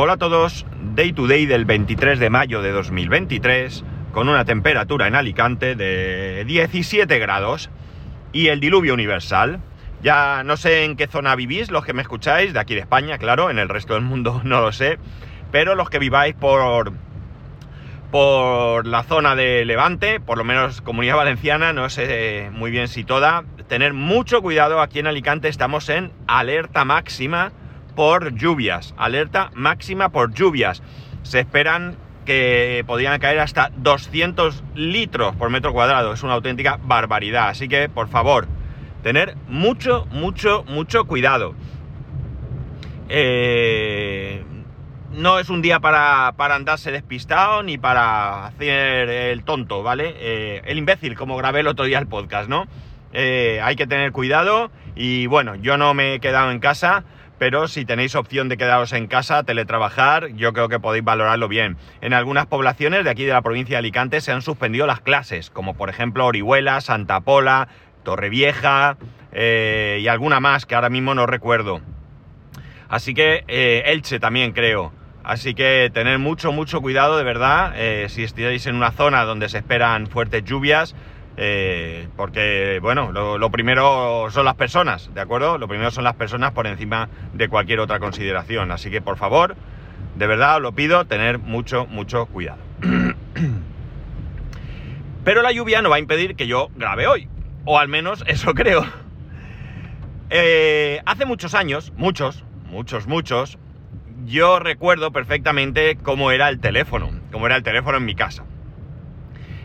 Hola a todos, Day to Day del 23 de mayo de 2023, con una temperatura en Alicante de 17 grados y el diluvio universal. Ya no sé en qué zona vivís, los que me escucháis, de aquí de España, claro, en el resto del mundo no lo sé, pero los que viváis por, por la zona de Levante, por lo menos Comunidad Valenciana, no sé muy bien si toda, tener mucho cuidado, aquí en Alicante estamos en alerta máxima por lluvias, alerta máxima por lluvias. Se esperan que podrían caer hasta 200 litros por metro cuadrado, es una auténtica barbaridad, así que por favor, tener mucho, mucho, mucho cuidado. Eh, no es un día para, andarse despistado ni para hacer el tonto, ¿vale? Eh, el imbécil, como grabé el otro día el podcast, ¿no? Eh, hay que tener cuidado y bueno, yo no me he quedado en casa pero si tenéis opción de quedaros en casa, teletrabajar, yo creo que podéis valorarlo bien. En algunas poblaciones de aquí de la provincia de Alicante se han suspendido las clases, como por ejemplo Orihuela, Santa Pola, Torrevieja eh, y alguna más que ahora mismo no recuerdo. Así que eh, Elche también creo. Así que tener mucho, mucho cuidado de verdad eh, si estáis en una zona donde se esperan fuertes lluvias eh, porque, bueno, lo, primero son las personas, ¿de acuerdo? Lo primero son las personas por encima de cualquier otra consideración. Así que, por favor, de verdad os lo pido, tener mucho, mucho cuidado. Pero la lluvia no va a impedir que yo grabe hoy. O al menos eso creo. Eh, hace muchos años, muchos, muchos, muchos, yo recuerdo perfectamente cómo era el teléfono, cómo era el teléfono en mi casa.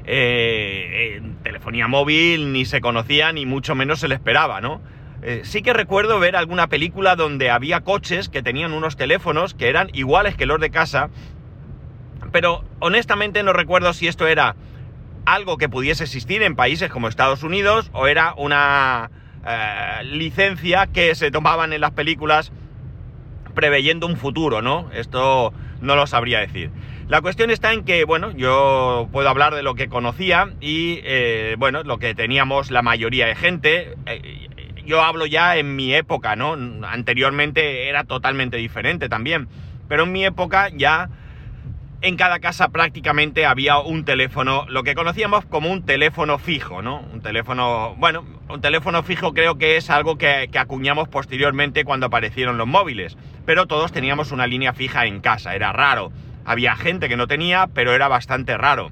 Eh, telefonía móvil ni se conocía ni mucho menos se le esperaba, ¿no? Eh, sí que recuerdo ver alguna película donde había coches que tenían unos teléfonos que eran iguales que los de casa, pero honestamente no recuerdo si esto era algo que pudiese existir en países como Estados Unidos o era una eh, licencia que se tomaban en las películas preveyendo un futuro, ¿no? Esto no lo sabría decir. La cuestión está en que, bueno, yo puedo hablar de lo que conocía y, eh, bueno, lo que teníamos la mayoría de gente. Eh, yo hablo ya en mi época, ¿no? Anteriormente era totalmente diferente también, pero en mi época ya en cada casa prácticamente había un teléfono, lo que conocíamos como un teléfono fijo, ¿no? Un teléfono, bueno, un teléfono fijo creo que es algo que, que, acuñamos posteriormente cuando aparecieron los móviles, pero todos teníamos una línea fija en casa, era raro. Había gente que no tenía, pero era bastante raro.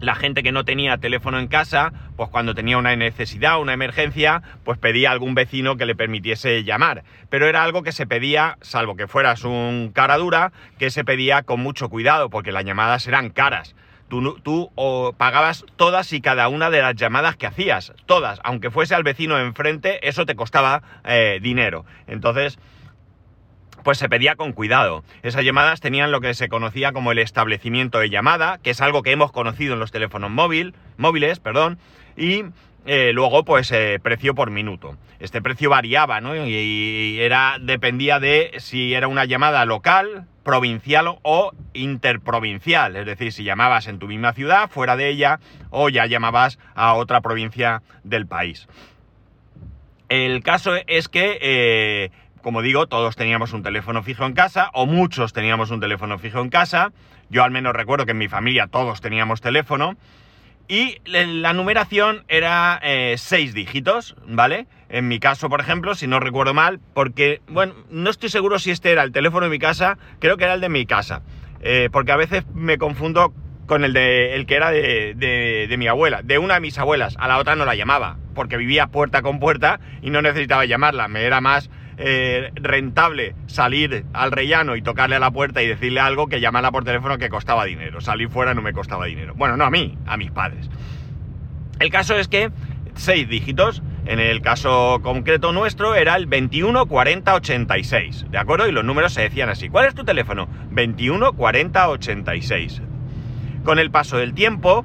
La gente que no tenía teléfono en casa, pues cuando tenía una necesidad, una emergencia, pues pedía a algún vecino que le permitiese llamar. Pero era algo que se pedía, salvo que fueras un cara dura, que se pedía con mucho cuidado, porque las llamadas eran caras. Tú, tú pagabas todas y cada una de las llamadas que hacías, todas, aunque fuese al vecino enfrente, eso te costaba eh, dinero. Entonces, pues se pedía con cuidado. Esas llamadas tenían lo que se conocía como el establecimiento de llamada, que es algo que hemos conocido en los teléfonos móvil, móviles, perdón, y eh, luego pues eh, precio por minuto. Este precio variaba, ¿no? Y, era, dependía de si era una llamada local, provincial o interprovincial, es decir, si llamabas en tu misma ciudad, fuera de ella, o ya llamabas a otra provincia del país. El caso es que eh, como digo, todos teníamos un teléfono fijo en casa, o muchos teníamos un teléfono fijo en casa. Yo al menos recuerdo que en mi familia todos teníamos teléfono. Y la numeración era eh, seis dígitos, ¿vale? En mi caso, por ejemplo, si no recuerdo mal, porque, bueno, no estoy seguro si este era el teléfono de mi casa, creo que era el de mi casa. Eh, porque a veces me confundo con el, de, el que era de, de, mi abuela, de una de mis abuelas. A la otra no la llamaba, porque vivía puerta con puerta y no necesitaba llamarla. Me era más eh, rentable salir al rellano y tocarle a la puerta y decirle algo que llamarla por teléfono que costaba dinero. Salir fuera no me costaba dinero. Bueno, no a mí, a mis padres. El caso es que seis dígitos, en el caso concreto nuestro era el 21 40 86, ¿de acuerdo? Y los números se decían así. ¿Cuál es tu teléfono? 21 40 86. Con el paso del tiempo,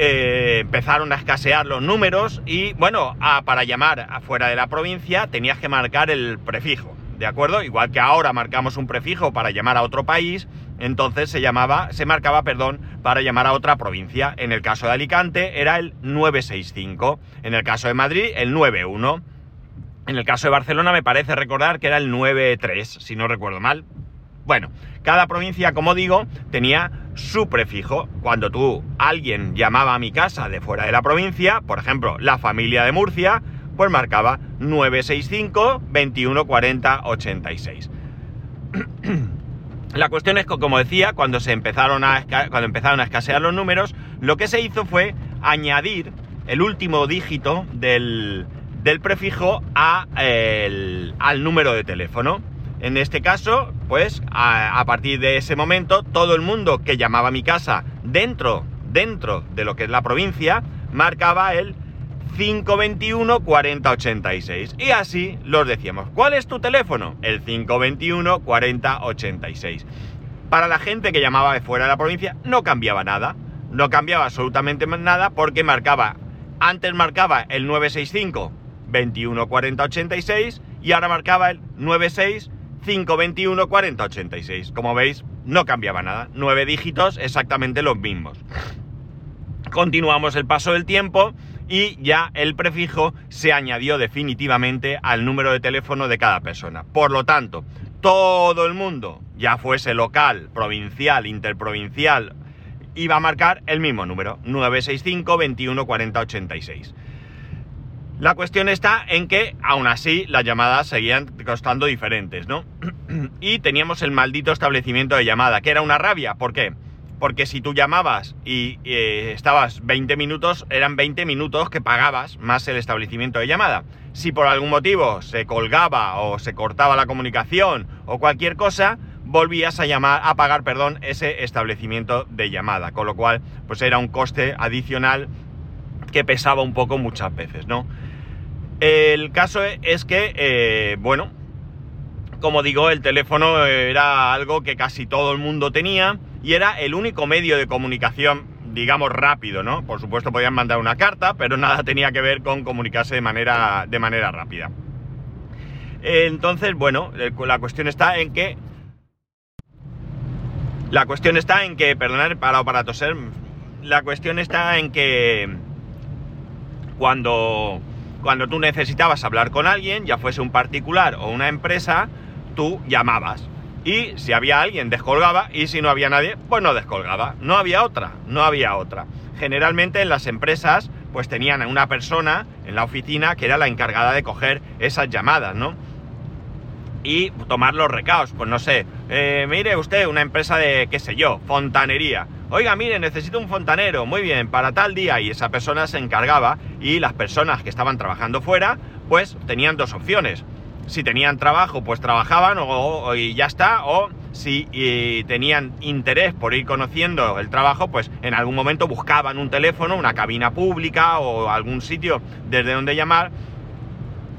eh, empezaron a escasear los números y bueno, para llamar afuera de la provincia tenías que marcar el prefijo, ¿de acuerdo? Igual que ahora marcamos un prefijo para llamar a otro país, entonces se llamaba, se marcaba, perdón, para llamar a otra provincia. En el caso de Alicante era el 965, en el caso de Madrid el 91. En el caso de Barcelona me parece recordar que era el 93, si no recuerdo mal. Bueno, cada provincia, como digo, tenía su prefijo. Cuando tú, alguien llamaba a mi casa de fuera de la provincia, por ejemplo, la familia de Murcia, pues marcaba 965 2140 86. La cuestión es que, como decía, cuando se empezaron a, cuando empezaron a escasear los números, lo que se hizo fue añadir el último dígito del, del prefijo a al número de teléfono. En este caso, pues a, partir de ese momento, todo el mundo que llamaba a mi casa dentro, dentro de lo que es la provincia, marcaba el 521 4086. Y así los decíamos. ¿Cuál es tu teléfono? El 521 4086. Para la gente que llamaba de fuera de la provincia, no cambiaba nada. No cambiaba absolutamente nada porque marcaba. Antes marcaba el 965 21 40 86 y ahora marcaba el 96 521 40 86. Como veis, no cambiaba nada. Nueve dígitos exactamente los mismos. Continuamos el paso del tiempo y ya el prefijo se añadió definitivamente al número de teléfono de cada persona. Por lo tanto, todo el mundo, ya fuese local, provincial, interprovincial, iba a marcar el mismo número, 965 21 40 86. La cuestión está en que, aún así, las llamadas seguían costando diferentes, ¿no? y teníamos el maldito establecimiento de llamada, que era una rabia. ¿Por qué? Porque si tú llamabas y eh, estabas 20 minutos, eran 20 minutos que pagabas más el establecimiento de llamada. Si por algún motivo se colgaba o se cortaba la comunicación o cualquier cosa, volvías a llamar, a pagar, perdón, ese establecimiento de llamada. Con lo cual, pues era un coste adicional que pesaba un poco muchas veces, ¿no? El caso es que, eh, bueno, como digo, el teléfono era algo que casi todo el mundo tenía y era el único medio de comunicación, digamos, rápido, ¿no? Por supuesto podían mandar una carta, pero nada tenía que ver con comunicarse de manera, de manera rápida. Entonces, bueno, la cuestión está en que... La cuestión está en que, perdonad, para para toser, la cuestión está en que cuando cuando tú necesitabas hablar con alguien, ya fuese un particular o una empresa, tú llamabas. Y si había alguien, descolgaba, y si no había nadie, pues no descolgaba. No había otra, no había otra. Generalmente en las empresas, pues tenían a una persona en la oficina que era la encargada de coger esas llamadas, ¿no? Y tomar los recaos, pues no sé, eh, mire usted, una empresa de, qué sé yo, fontanería Oiga, mire, necesito un fontanero, muy bien, para tal día. Y esa persona se encargaba y las personas que estaban trabajando fuera, pues tenían dos opciones. Si tenían trabajo, pues trabajaban o, y ya está. O si tenían interés por ir conociendo el trabajo, pues en algún momento buscaban un teléfono, una cabina pública o algún sitio desde donde llamar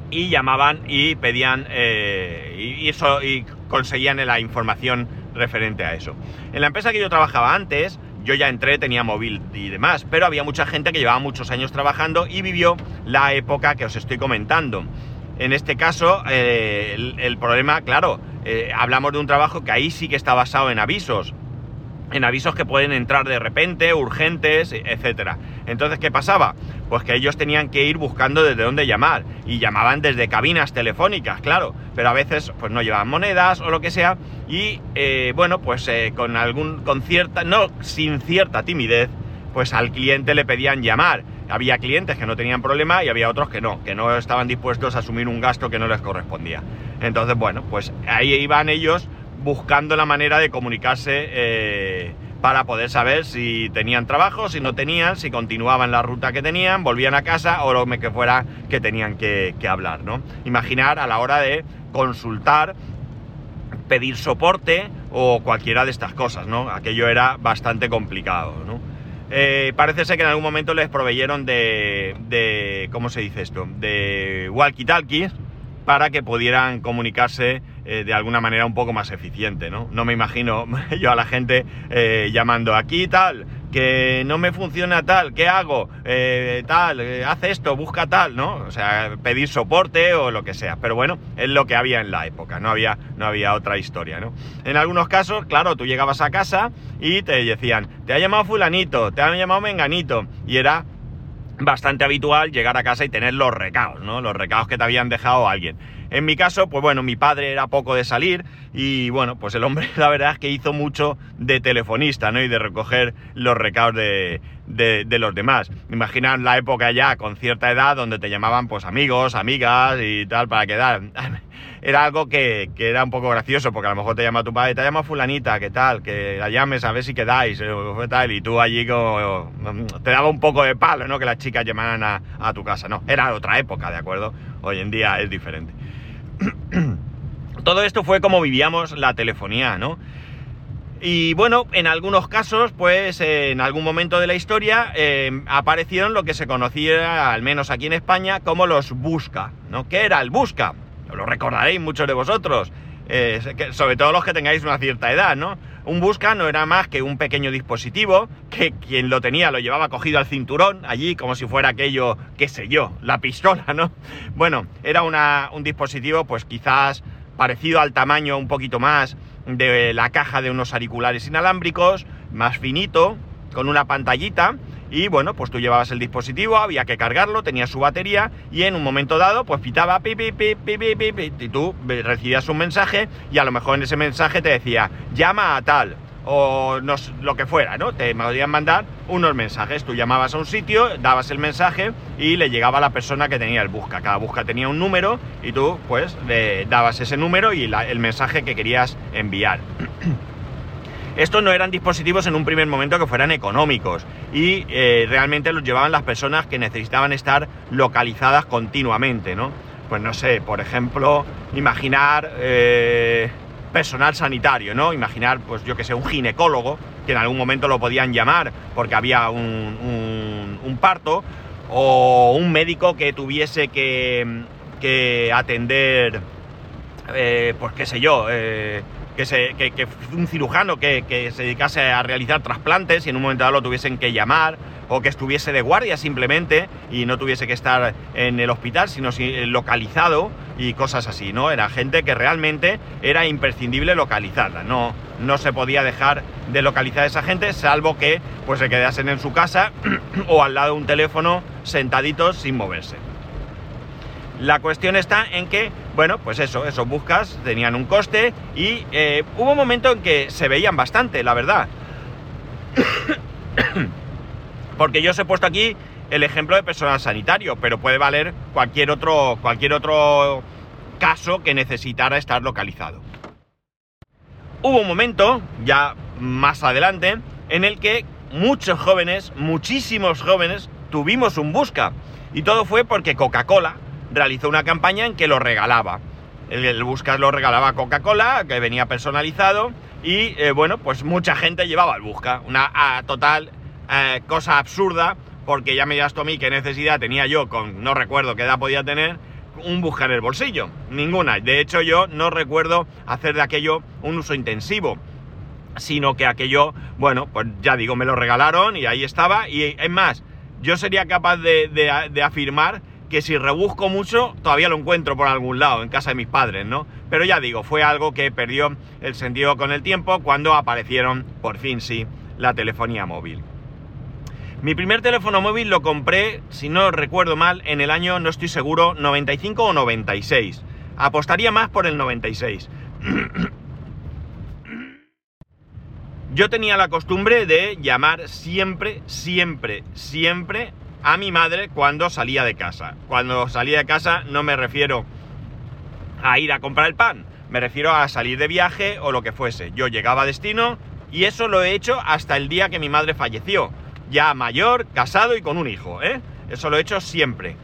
y llamaban y pedían eh, y, eso, y conseguían la información referente a eso. En la empresa que yo trabajaba antes, yo ya entré, tenía móvil y demás, pero había mucha gente que llevaba muchos años trabajando y vivió la época que os estoy comentando. En este caso, eh, el, problema, claro, eh, hablamos de un trabajo que ahí sí que está basado en avisos en avisos que pueden entrar de repente, urgentes, etcétera. Entonces, ¿qué pasaba? Pues que ellos tenían que ir buscando desde dónde llamar y llamaban desde cabinas telefónicas, claro, pero a veces pues no llevaban monedas o lo que sea y eh, bueno, pues eh, con algún con cierta no sin cierta timidez, pues al cliente le pedían llamar. Había clientes que no tenían problema y había otros que no, que no estaban dispuestos a asumir un gasto que no les correspondía. Entonces, bueno, pues ahí iban ellos buscando la manera de comunicarse eh, para poder saber si tenían trabajo, si no tenían, si continuaban la ruta que tenían, volvían a casa o lo que fuera que tenían que, hablar. Imaginar a la hora de consultar, pedir soporte o cualquiera de estas cosas, ¿no? Aquello era bastante complicado. Eh, parece ser que en algún momento les proveyeron de, de ¿cómo se dice esto? De walkie-talkies para que pudieran comunicarse eh, de alguna manera un poco más eficiente, ¿no? No me imagino yo a la gente eh, llamando aquí tal, que no me funciona tal, ¿qué hago? Eh, tal, hace esto, busca tal, ¿no? O sea, pedir soporte o lo que sea. Pero bueno, es lo que había en la época, no había, no había otra historia, ¿no? En algunos casos, claro, tú llegabas a casa y te decían, te ha llamado fulanito, te ha llamado menganito, y era bastante habitual llegar a casa y tener los recaos, ¿no? Los recaos que te habían dejado alguien. En mi caso, pues bueno, mi padre era poco de salir y bueno, pues el hombre la verdad es que hizo mucho de telefonista, ¿no? Y de recoger los recados de, de, los demás. Imaginan la época ya con cierta edad donde te llamaban pues amigos, amigas y tal para quedar. Era algo que, que, era un poco gracioso porque a lo mejor te llama tu padre, te llama fulanita, ¿qué tal? Que la llames a ver si quedáis, o tal, y tú allí como, te daba un poco de palo, ¿no? Que las chicas llamaran a, a tu casa, no, era otra época, ¿de acuerdo? Hoy en día es diferente. Todo esto fue como vivíamos la telefonía, ¿no? Y bueno, en algunos casos, pues en algún momento de la historia eh, aparecieron lo que se conocía, al menos aquí en España, como los busca, ¿no? ¿Qué era el busca? Lo recordaréis muchos de vosotros, eh, sobre todo los que tengáis una cierta edad, ¿no? Un busca no era más que un pequeño dispositivo que quien lo tenía lo llevaba cogido al cinturón, allí como si fuera aquello, qué sé yo, la pistola, ¿no? Bueno, era un dispositivo pues quizás parecido al tamaño un poquito más de la caja de unos auriculares inalámbricos, más finito, con una pantallita. Y bueno, pues tú llevabas el dispositivo, había que cargarlo, tenía su batería y en un momento dado pues pitaba pi, pi, pi, y tú recibías un mensaje y a lo mejor en ese mensaje te decía llama a tal o lo que fuera, ¿no? Te podían mandar unos mensajes. Tú llamabas a un sitio, dabas el mensaje y le llegaba a la persona que tenía el busca. Cada busca tenía un número y tú, pues, le dabas ese número y el mensaje que querías enviar. Estos no eran dispositivos en un primer momento que fueran económicos y eh, realmente los llevaban las personas que necesitaban estar localizadas continuamente, ¿no? Pues no sé, por ejemplo, imaginar... Eh, personal sanitario, ¿no? Imaginar, pues yo que sé, un ginecólogo, que en algún momento lo podían llamar porque había un, un, parto, o un médico que tuviese que, que atender, eh, pues qué sé yo, eh, que, un cirujano que, se dedicase a realizar trasplantes y en un momento dado lo tuviesen que llamar, o que estuviese de guardia simplemente y no tuviese que estar en el hospital, sino localizado y cosas así, ¿no? Era gente que realmente era imprescindible localizarla, no, no se podía dejar de localizar a esa gente, salvo que pues se quedasen en su casa o al lado de un teléfono sentaditos sin moverse. La cuestión está en que, bueno, pues eso, esos buscas tenían un coste y eh, hubo un momento en que se veían bastante, la verdad. Porque yo os he puesto aquí el ejemplo de personal sanitario, pero puede valer cualquier otro, cualquier otro caso que necesitara estar localizado. Hubo un momento, ya más adelante, en el que muchos jóvenes, muchísimos jóvenes, tuvimos un busca. Y todo fue porque Coca-Cola realizó una campaña en que lo regalaba. El, busca lo regalaba Coca-Cola, que venía personalizado, y eh, bueno, pues mucha gente llevaba el busca. Una total eh, cosa absurda, porque ya me dirás tú a mí qué necesidad tenía yo, con no recuerdo qué edad podía tener, un buscar en el bolsillo. Ninguna. De hecho, yo no recuerdo hacer de aquello un uso intensivo. Sino que aquello, bueno, pues ya digo, me lo regalaron y ahí estaba. Y es más, yo sería capaz de afirmar que si rebusco mucho, todavía lo encuentro por algún lado, en casa de mis padres, ¿no? Pero ya digo, fue algo que perdió el sentido con el tiempo cuando aparecieron, por fin sí, la telefonía móvil. Mi primer teléfono móvil lo compré, si no recuerdo mal, en el año, no estoy seguro, 95 o 96. Apostaría más por el 96. Yo tenía la costumbre de llamar siempre, siempre, siempre a mi madre cuando salía de casa. Cuando salía de casa no me refiero a ir a comprar el pan, me refiero a salir de viaje o lo que fuese. Yo llegaba a destino y eso lo he hecho hasta el día que mi madre falleció ya mayor, casado y con un hijo, ¿eh? Eso lo he hecho siempre.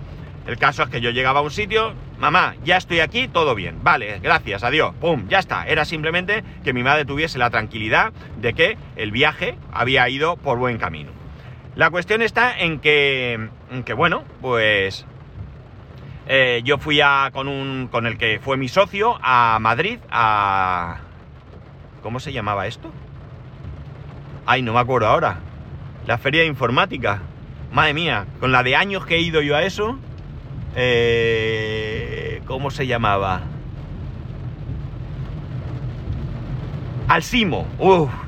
El caso es que yo llegaba a un sitio, mamá, ya estoy aquí, todo bien, vale, gracias, adiós, pum, ya está. Era simplemente que mi madre tuviese la tranquilidad de que el viaje había ido por buen camino. La cuestión está en que, que bueno, pues eh, yo fui a, con, un, con el que fue mi socio a Madrid, a... ¿Cómo se llamaba esto? Ay, no me acuerdo ahora la feria de informática. Madre mía, con la de años que he ido yo a eso, eh, ¿cómo se llamaba? Al Simo. Uf.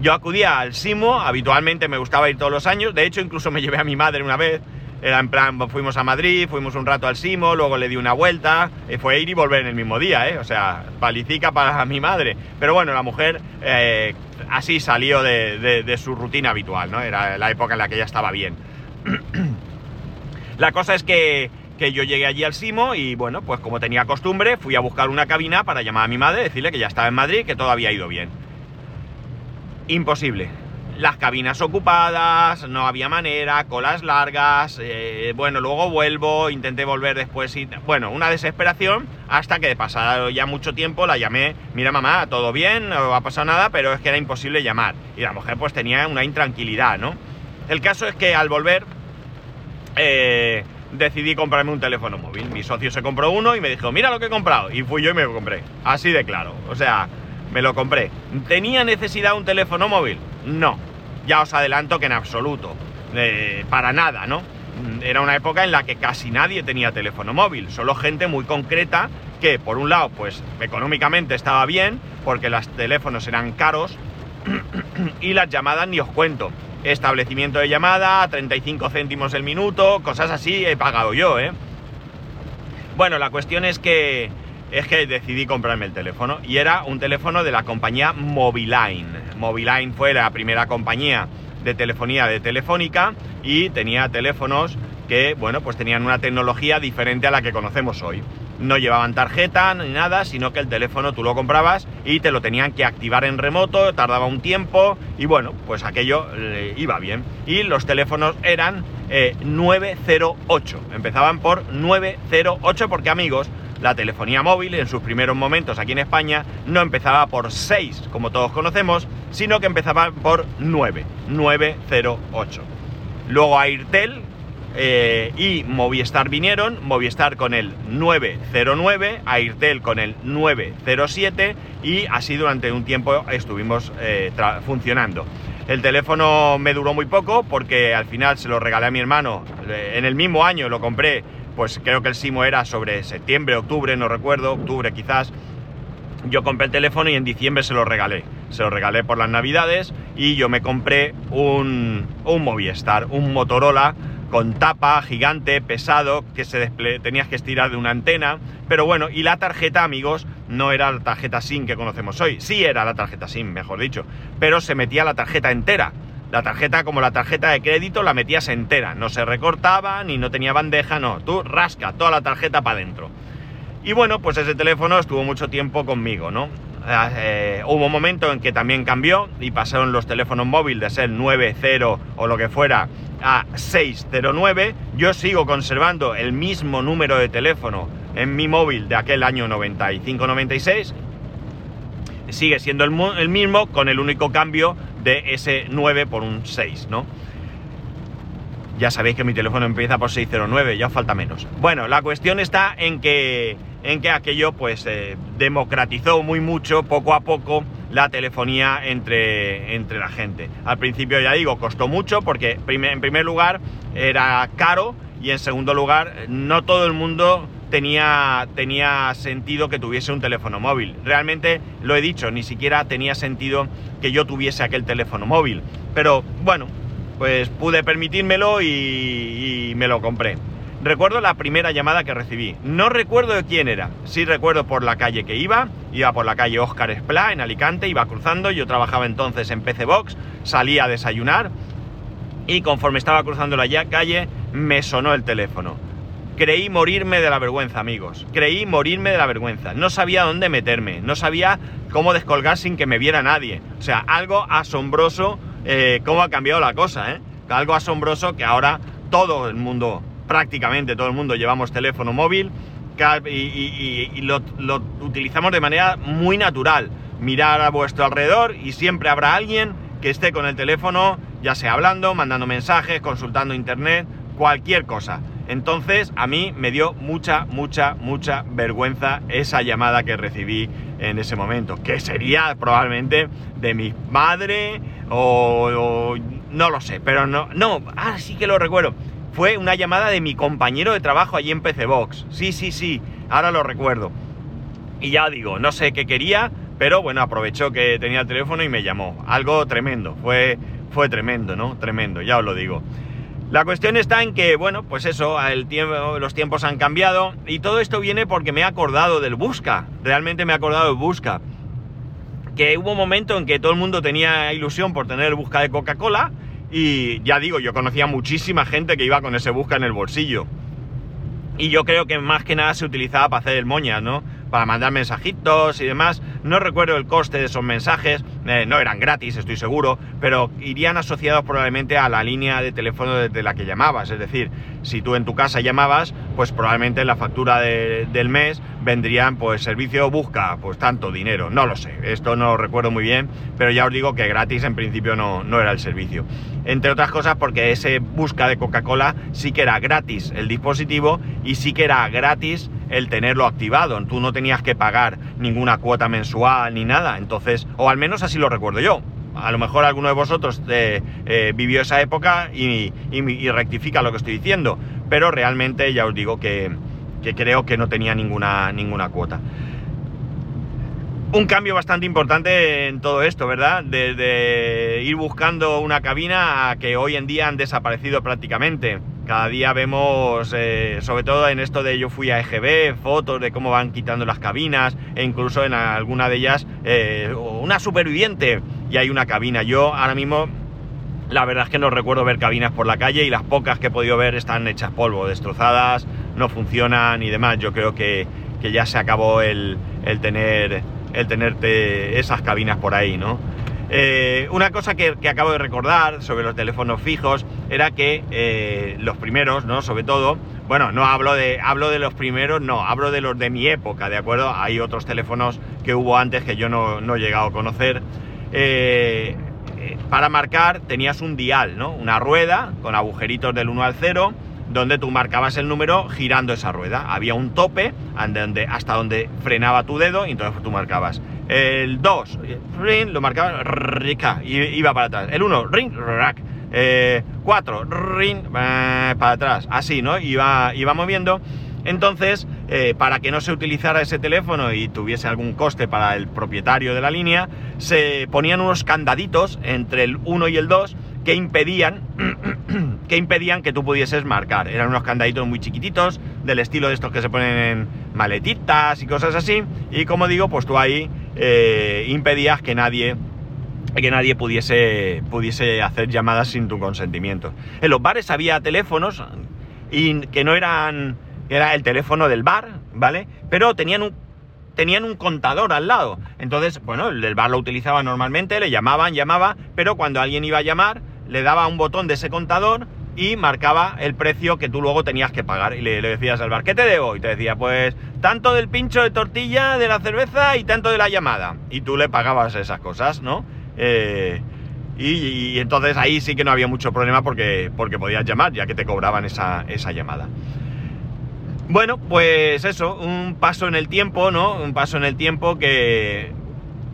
Yo acudía al Simo, habitualmente me gustaba ir todos los años, de hecho incluso me llevé a mi madre una vez en plan, fuimos a Madrid, fuimos un rato al Simo, luego le di una vuelta, y fue ir y volver en el mismo día, ¿eh? O sea, palicica para mi madre. Pero bueno, la mujer eh, así salió de, su rutina habitual, ¿no? Era la época en la que ella estaba bien. la cosa es que que yo llegué allí al Simo y bueno, pues como tenía costumbre, fui a buscar una cabina para llamar a mi madre, decirle que ya estaba en Madrid, que todo había ido bien. Imposible. Las cabinas ocupadas, no había manera, colas largas, eh, bueno, luego vuelvo, intenté volver después y... Bueno, una desesperación hasta que de pasado ya mucho tiempo la llamé, mira mamá, todo bien, no ha pasado nada, pero es que era imposible llamar. Y la mujer pues tenía una intranquilidad, ¿no? El caso es que al volver... Eh, decidí comprarme un teléfono móvil. Mi socio se compró uno y me dijo, mira lo que he comprado. Y fui yo y me lo compré. Así de claro. O sea, me lo compré. ¿Tenía necesidad un teléfono móvil? No. Ya os adelanto que en absoluto. Eh, para nada, ¿no? Era una época en la que casi nadie tenía teléfono móvil. Solo gente muy concreta que, por un lado, pues económicamente estaba bien, porque los teléfonos eran caros. y las llamadas ni os cuento establecimiento de llamada, 35 céntimos el minuto, cosas así he pagado yo, ¿eh? Bueno, la cuestión es que es que decidí comprarme el teléfono y era un teléfono de la compañía Moviline. Moviline fue la primera compañía de telefonía de Telefónica y tenía teléfonos que, bueno, pues tenían una tecnología diferente a la que conocemos hoy no llevaban tarjeta ni nada, sino que el teléfono tú lo comprabas y te lo tenían que activar en remoto, tardaba un tiempo y bueno, pues aquello iba bien. Y los teléfonos eran 908, eh, empezaban por 908 porque amigos, la telefonía móvil en sus primeros momentos aquí en España no empezaba por 6, como todos conocemos, sino que empezaba por 9, 908. Luego Airtel, eh, y Movistar vinieron, Movistar con el 909, Airtel con el 907 y así durante un tiempo estuvimos eh, funcionando. El teléfono me duró muy poco porque al final se lo regalé a mi hermano, eh, en el mismo año lo compré, pues creo que el Simo era sobre septiembre, octubre, no recuerdo, octubre quizás. Yo compré el teléfono y en diciembre se lo regalé. Se lo regalé por las navidades y yo me compré un, un Movistar, un Motorola con tapa, gigante, pesado, que se tenías que estirar de una antena. Pero bueno, y la tarjeta, amigos, no era la tarjeta SIM que conocemos hoy. Sí era la tarjeta SIM, mejor dicho. Pero se metía la tarjeta entera. La tarjeta, como la tarjeta de crédito, la metías entera. No se recortaba, ni no tenía bandeja, no. Tú rasca toda la tarjeta para adentro. Y bueno, pues ese teléfono estuvo mucho tiempo conmigo, ¿no? Eh, hubo un momento en que también cambió y pasaron los teléfonos móviles de ser 90 o lo que fuera a 609. Yo sigo conservando el mismo número de teléfono en mi móvil de aquel año 95-96. Sigue siendo el, mismo con el único cambio de ese 9 por un 6, ¿no? Ya sabéis que mi teléfono empieza por 609, ya falta menos. Bueno, la cuestión está en que, en que aquello pues eh, democratizó muy mucho, poco a poco, la telefonía entre, entre la gente. Al principio, ya digo, costó mucho porque en primer lugar era caro y en segundo lugar no todo el mundo tenía, tenía sentido que tuviese un teléfono móvil. Realmente, lo he dicho, ni siquiera tenía sentido que yo tuviese aquel teléfono móvil. Pero bueno, pues pude permitírmelo y, me lo compré. Recuerdo la primera llamada que recibí. No recuerdo de quién era. Sí recuerdo por la calle que iba. Iba por la calle Óscar Esplá, en Alicante. Iba cruzando. Yo trabajaba entonces en PC Box. Salía a desayunar. Y conforme estaba cruzando la calle, me sonó el teléfono. Creí morirme de la vergüenza, amigos. Creí morirme de la vergüenza. No sabía dónde meterme. No sabía cómo descolgar sin que me viera nadie. O sea, algo asombroso eh, cómo ha cambiado la cosa, ¿eh? Algo asombroso que ahora todo el mundo, prácticamente todo el mundo, llevamos teléfono móvil y, lo, utilizamos de manera muy natural. Mirar a vuestro alrededor y siempre habrá alguien que esté con el teléfono, ya sea hablando, mandando mensajes, consultando internet, cualquier cosa. Entonces a mí me dio mucha, mucha, mucha vergüenza esa llamada que recibí en ese momento, que sería probablemente de mi madre o, no lo sé, pero no, no, ah, sí que lo recuerdo. Fue una llamada de mi compañero de trabajo allí en PC Box. Sí, sí, sí, ahora lo recuerdo. Y ya digo, no sé qué quería, pero bueno, aprovechó que tenía el teléfono y me llamó. Algo tremendo, fue, fue tremendo, ¿no? Tremendo, ya os lo digo. La cuestión está en que, bueno, pues eso, los tiempos han cambiado y todo esto viene porque me he acordado del Busca, realmente me he acordado del Busca. Que hubo un momento en que todo el mundo tenía ilusión por tener el Busca de Coca-Cola y ya digo, yo conocía muchísima gente que iba con ese Busca en el bolsillo. Y yo creo que más que nada se utilizaba para hacer el moña, ¿no? Para mandar mensajitos y demás. No recuerdo el coste de esos mensajes, eh, no eran gratis, estoy seguro, pero irían asociados probablemente a la línea de teléfono desde la que llamabas. Es decir, si tú en tu casa llamabas, pues probablemente en la factura del mes vendrían, pues servicio busca, pues tanto dinero. No lo sé, esto no lo recuerdo muy bien, pero ya os digo que gratis en principio no, no era el servicio. Entre otras cosas porque ese busca de Coca-Cola sí que era gratis el dispositivo y sí que era gratis el tenerlo activado. Tú no tenías que pagar ninguna cuota mensual ni nada. Entonces, o al menos así lo recuerdo yo. A lo mejor alguno de vosotros eh, eh, vivió esa época y, rectifica lo que estoy diciendo. Pero realmente ya os digo que, creo que no tenía ninguna, ninguna cuota. Un cambio bastante importante en todo esto, ¿verdad? de ir buscando una cabina a que hoy en día han desaparecido prácticamente. Cada día vemos, eh, sobre todo en esto de yo fui a EGB, fotos de cómo van quitando las cabinas e incluso en alguna de ellas eh, una superviviente y hay una cabina. Yo ahora mismo la verdad es que no recuerdo ver cabinas por la calle y las pocas que he podido ver están hechas polvo, destrozadas, no funcionan y demás. Yo creo que, ya se acabó el, el tener el tenerte esas cabinas por ahí, ¿no? Eh, una cosa que, acabo de recordar sobre los teléfonos fijos era que eh, los primeros, ¿no? Sobre todo, bueno, no hablo de, hablo de los primeros, no, hablo de los de mi época, ¿de acuerdo? Hay otros teléfonos que hubo antes que yo no, he llegado a conocer. Eh, para marcar tenías un dial, ¿no? Una rueda con agujeritos del 1 al 0 donde tú marcabas el número girando esa rueda. Había un tope hasta donde frenaba tu dedo y entonces tú marcabas. El 2, ring, lo marcaba, rica, y iba para atrás. El 1, ring, rack. 4, ring, eh, para atrás. Así, ¿no? Iba, iba moviendo. Entonces, eh, para que no se utilizara ese teléfono y tuviese algún coste para el propietario de la línea, se ponían unos candaditos entre el 1 y el 2 que impedían que impedían que tú pudieses marcar. Eran unos candaditos muy chiquititos, del estilo de estos que se ponen en maletitas y cosas así. Y como digo, pues tú ahí eh, impedías que nadie que nadie pudiese, pudiese hacer llamadas sin tu consentimiento. En los bares había teléfonos y que no eran era el teléfono del bar, ¿vale? Pero tenían un tenían un contador al lado. Entonces, bueno, el bar lo utilizaba normalmente, le llamaban, llamaba, pero cuando alguien iba a llamar, le daba un botón de ese contador y marcaba el precio que tú luego tenías que pagar. Y le, decías al bar, ¿qué te debo? Y te decía, pues tanto del pincho de tortilla, de la cerveza y tanto de la llamada. Y tú le pagabas esas cosas, ¿no? Eh, y, entonces ahí sí que no había mucho problema porque, porque podías llamar, ya que te cobraban esa, esa llamada. Bueno, pues eso, un paso en el tiempo, ¿no? Un paso en el tiempo que,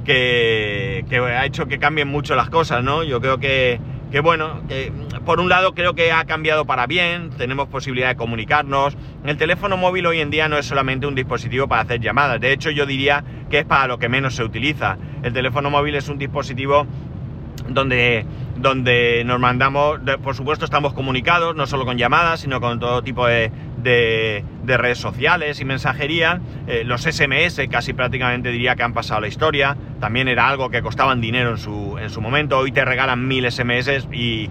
que, que ha hecho que cambien mucho las cosas, ¿no? Yo creo que, que bueno, que por un lado creo que ha cambiado para bien, tenemos posibilidad de comunicarnos. El teléfono móvil hoy en día no es solamente un dispositivo para hacer llamadas, de hecho yo diría que es para lo que menos se utiliza. El teléfono móvil es un dispositivo donde, donde nos mandamos, por supuesto estamos comunicados, no solo con llamadas, sino con todo tipo de, de, redes sociales y mensajería. Eh, los SMS casi prácticamente diría que han pasado la historia. También era algo que costaban dinero en su, en su momento. Hoy te regalan mil SMS y,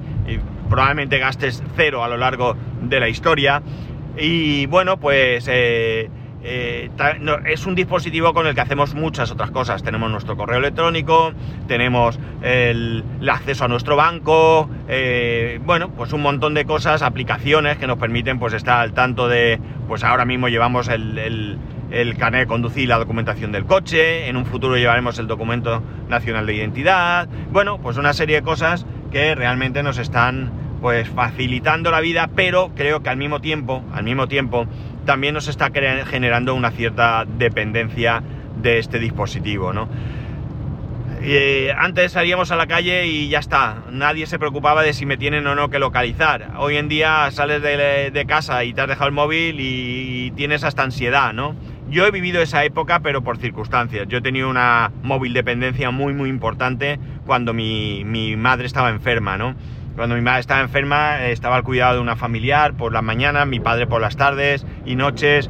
probablemente gastes cero a lo largo de la historia. Y bueno, pues... Eh, eh, es un dispositivo con el que hacemos muchas otras cosas. Tenemos nuestro correo electrónico, tenemos el, acceso a nuestro banco, eh, bueno, pues un montón de cosas, aplicaciones que nos permiten pues estar al tanto de, pues ahora mismo llevamos el, el, el carnet de conducir y la documentación del coche, en un futuro llevaremos el documento nacional de identidad, bueno, pues una serie de cosas que realmente nos están pues facilitando la vida, pero creo que al mismo tiempo, al mismo tiempo, también nos está generando una cierta dependencia de este dispositivo, ¿no? Eh, antes salíamos a la calle y ya está, nadie se preocupaba de si me tienen o no que localizar. Hoy en día sales de, casa y te has dejado el móvil y, tienes hasta ansiedad, ¿no? Yo he vivido esa época, pero por circunstancias. Yo he tenido una móvil dependencia muy, muy importante cuando mi, mi madre estaba enferma, ¿no? Cuando mi madre estaba enferma, estaba al cuidado de una familiar por las mañanas, mi padre por las tardes y noches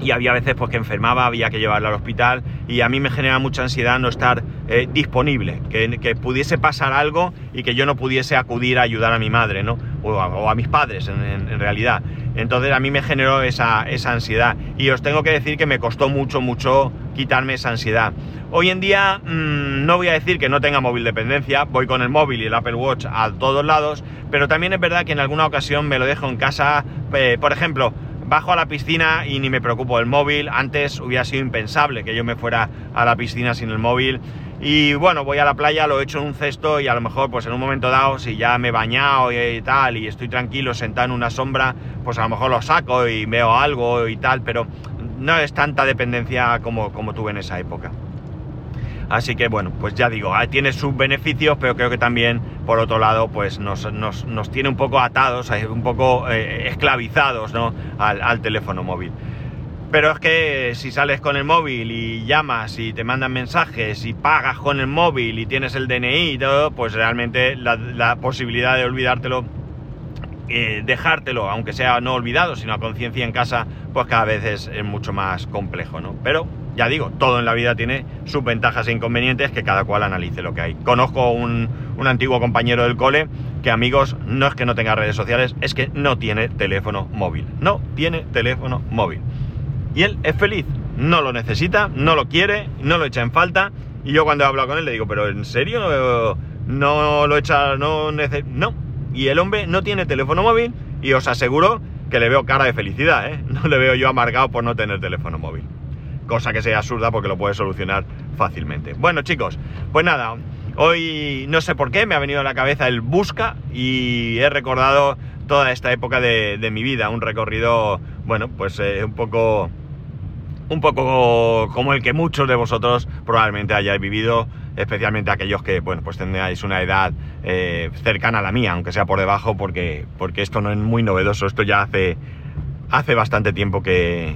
y había veces pues que enfermaba, había que llevarla al hospital y a mí me genera mucha ansiedad no estar eh, disponible, que, pudiese pasar algo y que yo no pudiese acudir a ayudar a mi madre, ¿no? O a, mis padres en, realidad. Entonces a mí me generó esa, esa ansiedad y os tengo que decir que me costó mucho, mucho quitarme esa ansiedad. Hoy en día mm, no voy a decir que no tenga móvil dependencia, voy con el móvil y el Apple Watch a todos lados, pero también es verdad que en alguna ocasión me lo dejo en casa, eh, por ejemplo, bajo a la piscina y ni me preocupo del móvil. Antes hubiera sido impensable que yo me fuera a la piscina sin el móvil. Y bueno, voy a la playa, lo echo en un cesto y a lo mejor pues en un momento dado, si ya me he bañado y, tal y estoy tranquilo sentado en una sombra, pues a lo mejor lo saco y veo algo y tal, pero no es tanta dependencia como, como tuve en esa época. Así que bueno, pues ya digo, ah, tiene sus beneficios, pero creo que también, por otro lado, pues nos, tiene un poco atados, un poco eh, esclavizados ¿no? al, teléfono móvil. Pero es que si sales con el móvil y llamas y te mandan mensajes y pagas con el móvil y tienes el DNI y todo, pues realmente la, posibilidad de olvidártelo, eh, dejártelo, aunque sea no olvidado, sino a conciencia en casa, pues cada vez es, es mucho más complejo, ¿no? Pero ya digo, todo en la vida tiene sus ventajas e inconvenientes que cada cual analice lo que hay. Conozco un, un antiguo compañero del cole que amigos, no es que no tenga redes sociales, es que no tiene teléfono móvil. No tiene teléfono móvil. Y él es feliz, no lo necesita, no lo quiere, no lo echa en falta. Y yo cuando he hablado con él le digo, pero ¿en serio? No lo echa, no No. Y el hombre no tiene teléfono móvil y os aseguro que le veo cara de felicidad, ¿eh? No le veo yo amargado por no tener teléfono móvil cosa que sea absurda porque lo puedes solucionar fácilmente. Bueno chicos, pues nada, hoy no sé por qué me ha venido a la cabeza el busca y he recordado toda esta época de, mi vida, un recorrido, bueno, pues eh, un poco... Un poco como el que muchos de vosotros probablemente hayáis vivido, especialmente aquellos que, bueno, pues tengáis una edad eh, cercana a la mía, aunque sea por debajo, porque, porque esto no es muy novedoso, esto ya hace, hace bastante tiempo que,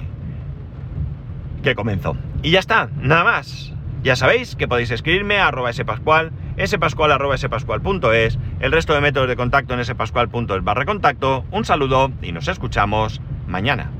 que comenzó. Y ya está, nada más. Ya sabéis que podéis escribirme a arroba spascual, spascual arroba spascual.es, el resto de métodos de contacto en spascual.es barra contacto. Un saludo y nos escuchamos mañana.